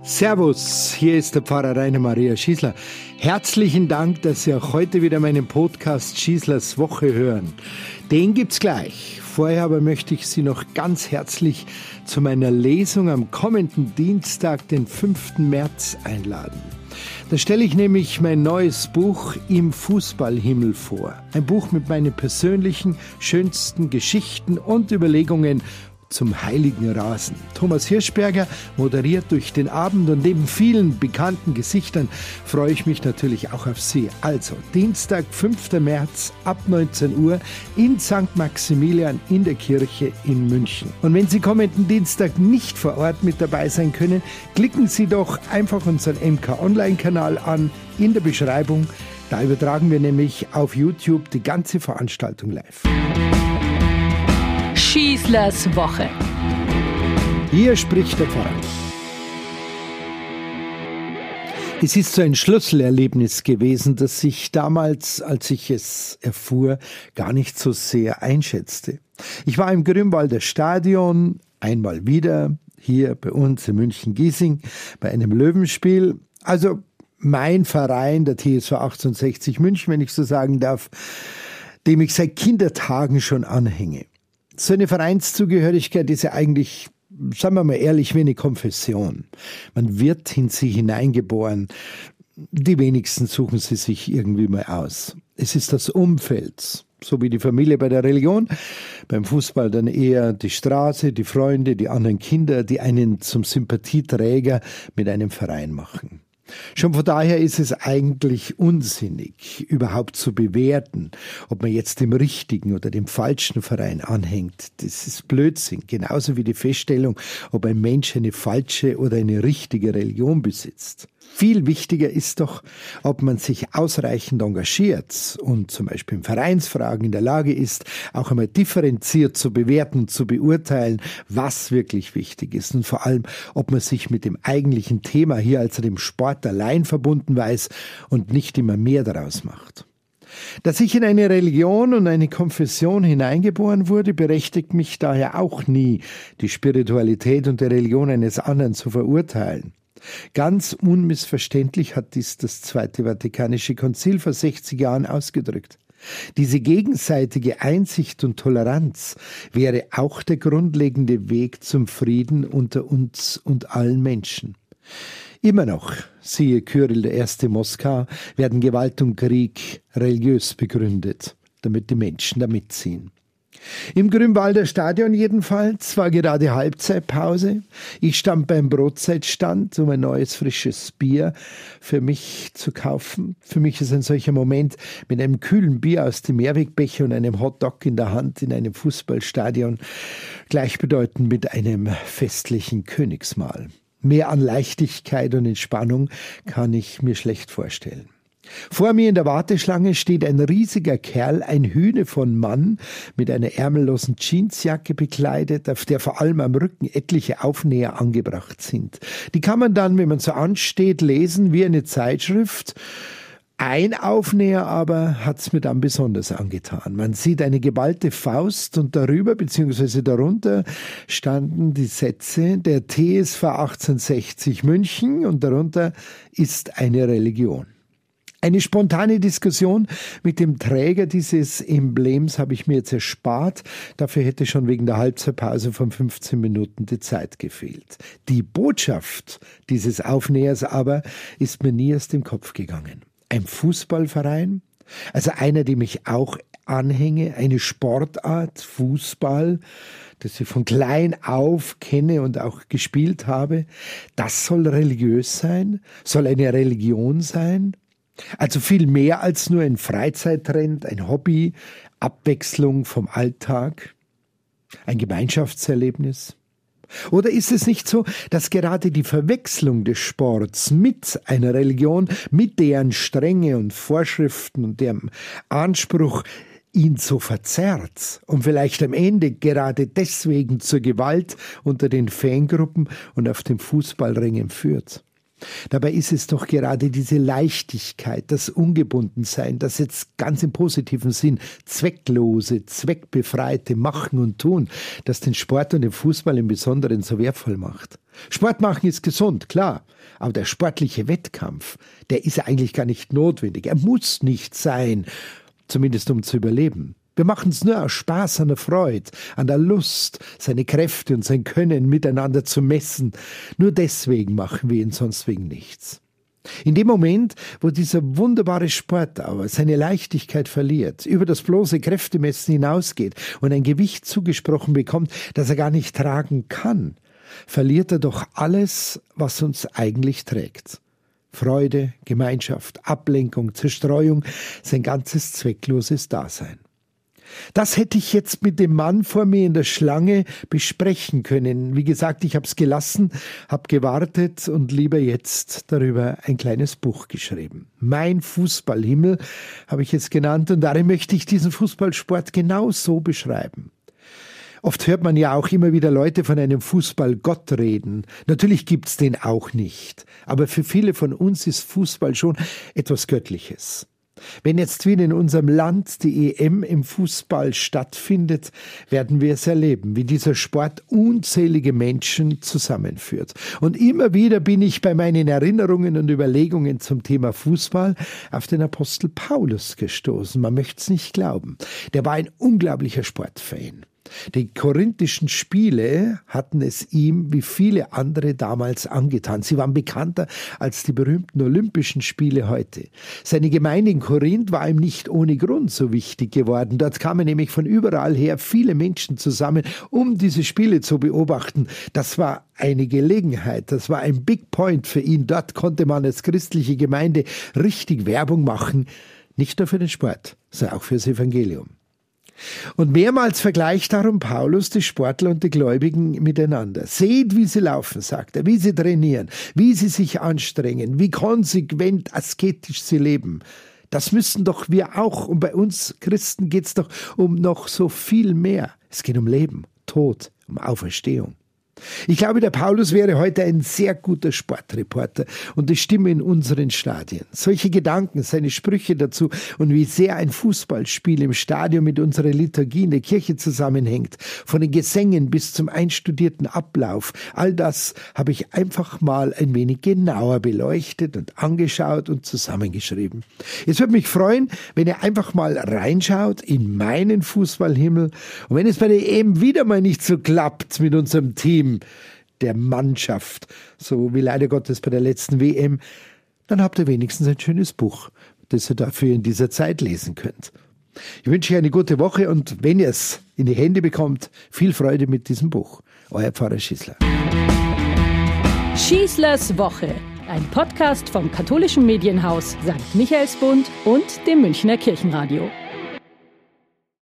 Servus, hier ist der Pfarrer Rainer Maria Schießler. Herzlichen Dank, dass Sie auch heute wieder meinen Podcast Schießlers Woche hören. Den gibt's gleich. Vorher aber möchte ich Sie noch ganz herzlich zu meiner Lesung am kommenden Dienstag, den 5. März, einladen. Da stelle ich nämlich mein neues Buch Im Fußballhimmel vor. Ein Buch mit meinen persönlichen, schönsten Geschichten und Überlegungen zum heiligen Rasen. Thomas Hirschberger moderiert durch den Abend und neben vielen bekannten Gesichtern freue ich mich natürlich auch auf Sie. Also Dienstag, 5. März ab 19 Uhr in St. Maximilian in der Kirche in München. Und wenn Sie kommenden Dienstag nicht vor Ort mit dabei sein können, klicken Sie doch einfach unseren MK Online-Kanal an in der Beschreibung. Da übertragen wir nämlich auf YouTube die ganze Veranstaltung live. Schießlers Woche. Hier spricht der Pfarrer. Es ist so ein Schlüsselerlebnis gewesen, das ich damals, als ich es erfuhr, gar nicht so sehr einschätzte. Ich war im Grünwalder Stadion, einmal wieder, hier bei uns in München-Giesing, bei einem Löwenspiel. Also mein Verein, der TSV 1860 München, wenn ich so sagen darf, dem ich seit Kindertagen schon anhänge. So eine Vereinszugehörigkeit ist ja eigentlich, sagen wir mal ehrlich, wie eine Konfession. Man wird in sie hineingeboren. Die wenigsten suchen sie sich irgendwie mal aus. Es ist das Umfeld, so wie die Familie bei der Religion, beim Fußball dann eher die Straße, die Freunde, die anderen Kinder, die einen zum Sympathieträger mit einem Verein machen. Schon von daher ist es eigentlich unsinnig, überhaupt zu bewerten, ob man jetzt dem richtigen oder dem falschen Verein anhängt. Das ist Blödsinn. Genauso wie die Feststellung, ob ein Mensch eine falsche oder eine richtige Religion besitzt. Viel wichtiger ist doch, ob man sich ausreichend engagiert und zum Beispiel in Vereinsfragen in der Lage ist, auch einmal differenziert zu bewerten und zu beurteilen, was wirklich wichtig ist und vor allem, ob man sich mit dem eigentlichen Thema hier, also dem Sport allein verbunden weiß und nicht immer mehr daraus macht. Dass ich in eine Religion und eine Konfession hineingeboren wurde, berechtigt mich daher auch nie, die Spiritualität und die Religion eines anderen zu verurteilen. Ganz unmissverständlich hat dies das Zweite Vatikanische Konzil vor 60 Jahren ausgedrückt. Diese gegenseitige Einsicht und Toleranz wäre auch der grundlegende Weg zum Frieden unter uns und allen Menschen. Immer noch, siehe Kyrill I. Moskau, werden Gewalt und Krieg religiös begründet, damit die Menschen da mitziehen. Im Grünwalder Stadion jedenfalls war gerade Halbzeitpause. Ich stand beim Brotzeitstand, um ein neues frisches Bier für mich zu kaufen. Für mich ist ein solcher Moment mit einem kühlen Bier aus dem Mehrwegbecher und einem Hotdog in der Hand in einem Fußballstadion gleichbedeutend mit einem festlichen Königsmahl. Mehr an Leichtigkeit und Entspannung kann ich mir schlecht vorstellen. Vor mir in der Warteschlange steht ein riesiger Kerl, ein Hühne von Mann, mit einer ärmellosen Jeansjacke bekleidet, auf der vor allem am Rücken etliche Aufnäher angebracht sind. Die kann man dann, wenn man so ansteht, lesen wie eine Zeitschrift. Ein Aufnäher aber hat's mir dann besonders angetan. Man sieht eine geballte Faust und darüber bzw. darunter standen die Sätze der TSV 1860 München und darunter ist eine Religion. Eine spontane Diskussion mit dem Träger dieses Emblems habe ich mir jetzt erspart. Dafür hätte schon wegen der Halbzeitpause von 15 Minuten die Zeit gefehlt. Die Botschaft dieses Aufnähers aber ist mir nie aus dem Kopf gegangen. Ein Fußballverein, also einer, dem ich auch anhänge, eine Sportart, Fußball, das ich von klein auf kenne und auch gespielt habe, das soll religiös sein, soll eine Religion sein, also viel mehr als nur ein Freizeittrend, ein Hobby, Abwechslung vom Alltag, ein Gemeinschaftserlebnis. Oder ist es nicht so, dass gerade die Verwechslung des Sports mit einer Religion, mit deren Strenge und Vorschriften und deren Anspruch ihn so verzerrt und vielleicht am Ende gerade deswegen zur Gewalt unter den Fangruppen und auf den Fußballringen führt? Dabei ist es doch gerade diese Leichtigkeit, das Ungebundensein, das jetzt ganz im positiven Sinn zwecklose, zweckbefreite Machen und Tun, das den Sport und den Fußball im Besonderen so wertvoll macht. Sport machen ist gesund, klar, aber der sportliche Wettkampf, der ist eigentlich gar nicht notwendig. Er muss nicht sein, zumindest um zu überleben. Wir machen es nur aus Spaß an der Freude, an der Lust, seine Kräfte und sein Können miteinander zu messen. Nur deswegen machen wir ihn sonst wegen nichts. In dem Moment, wo dieser wunderbare Sport aber seine Leichtigkeit verliert, über das bloße Kräftemessen hinausgeht und ein Gewicht zugesprochen bekommt, das er gar nicht tragen kann, verliert er doch alles, was uns eigentlich trägt. Freude, Gemeinschaft, Ablenkung, Zerstreuung, sein ganzes zweckloses Dasein. Das hätte ich jetzt mit dem Mann vor mir in der Schlange besprechen können. Wie gesagt, ich habe es gelassen, habe gewartet und lieber jetzt darüber ein kleines Buch geschrieben. Mein Fußballhimmel habe ich es genannt und darin möchte ich diesen Fußballsport genau so beschreiben. Oft hört man ja auch immer wieder Leute von einem Fußballgott reden. Natürlich gibt's den auch nicht. Aber für viele von uns ist Fußball schon etwas Göttliches. Wenn jetzt wieder in unserem Land die EM im Fußball stattfindet, werden wir es erleben, wie dieser Sport unzählige Menschen zusammenführt. Und immer wieder bin ich bei meinen Erinnerungen und Überlegungen zum Thema Fußball auf den Apostel Paulus gestoßen. Man möchte es nicht glauben. Der war ein unglaublicher Sportfan. Die korinthischen Spiele hatten es ihm wie viele andere damals angetan. Sie waren bekannter als die berühmten Olympischen Spiele heute. Seine Gemeinde in Korinth war ihm nicht ohne Grund so wichtig geworden. Dort kamen nämlich von überall her viele Menschen zusammen, um diese Spiele zu beobachten. Das war eine Gelegenheit, das war ein Big Point für ihn. Dort konnte man als christliche Gemeinde richtig Werbung machen, nicht nur für den Sport, sondern auch fürs Evangelium. Und mehrmals vergleicht darum Paulus die Sportler und die Gläubigen miteinander. Seht, wie sie laufen, sagt er, wie sie trainieren, wie sie sich anstrengen, wie konsequent asketisch sie leben. Das müssen doch wir auch. Und bei uns Christen geht es doch um noch so viel mehr. Es geht um Leben, Tod, um Auferstehung. Ich glaube, der Paulus wäre heute ein sehr guter Sportreporter und die Stimme in unseren Stadien. Solche Gedanken, seine Sprüche dazu und wie sehr ein Fußballspiel im Stadion mit unserer Liturgie in der Kirche zusammenhängt, von den Gesängen bis zum einstudierten Ablauf, all das habe ich einfach mal ein wenig genauer beleuchtet und angeschaut und zusammengeschrieben. Es würde mich freuen, wenn ihr einfach mal reinschaut in meinen Fußballhimmel und wenn es bei der EM wieder mal nicht so klappt mit unserem Team, Team, der Mannschaft, so wie leider Gottes bei der letzten WM, dann habt ihr wenigstens ein schönes Buch, das ihr dafür in dieser Zeit lesen könnt. Ich wünsche euch eine gute Woche und wenn ihr es in die Hände bekommt, viel Freude mit diesem Buch. Euer Pfarrer Schießler. Schießlers Woche, ein Podcast vom katholischen Medienhaus St. Michaelsbund und dem Münchner Kirchenradio.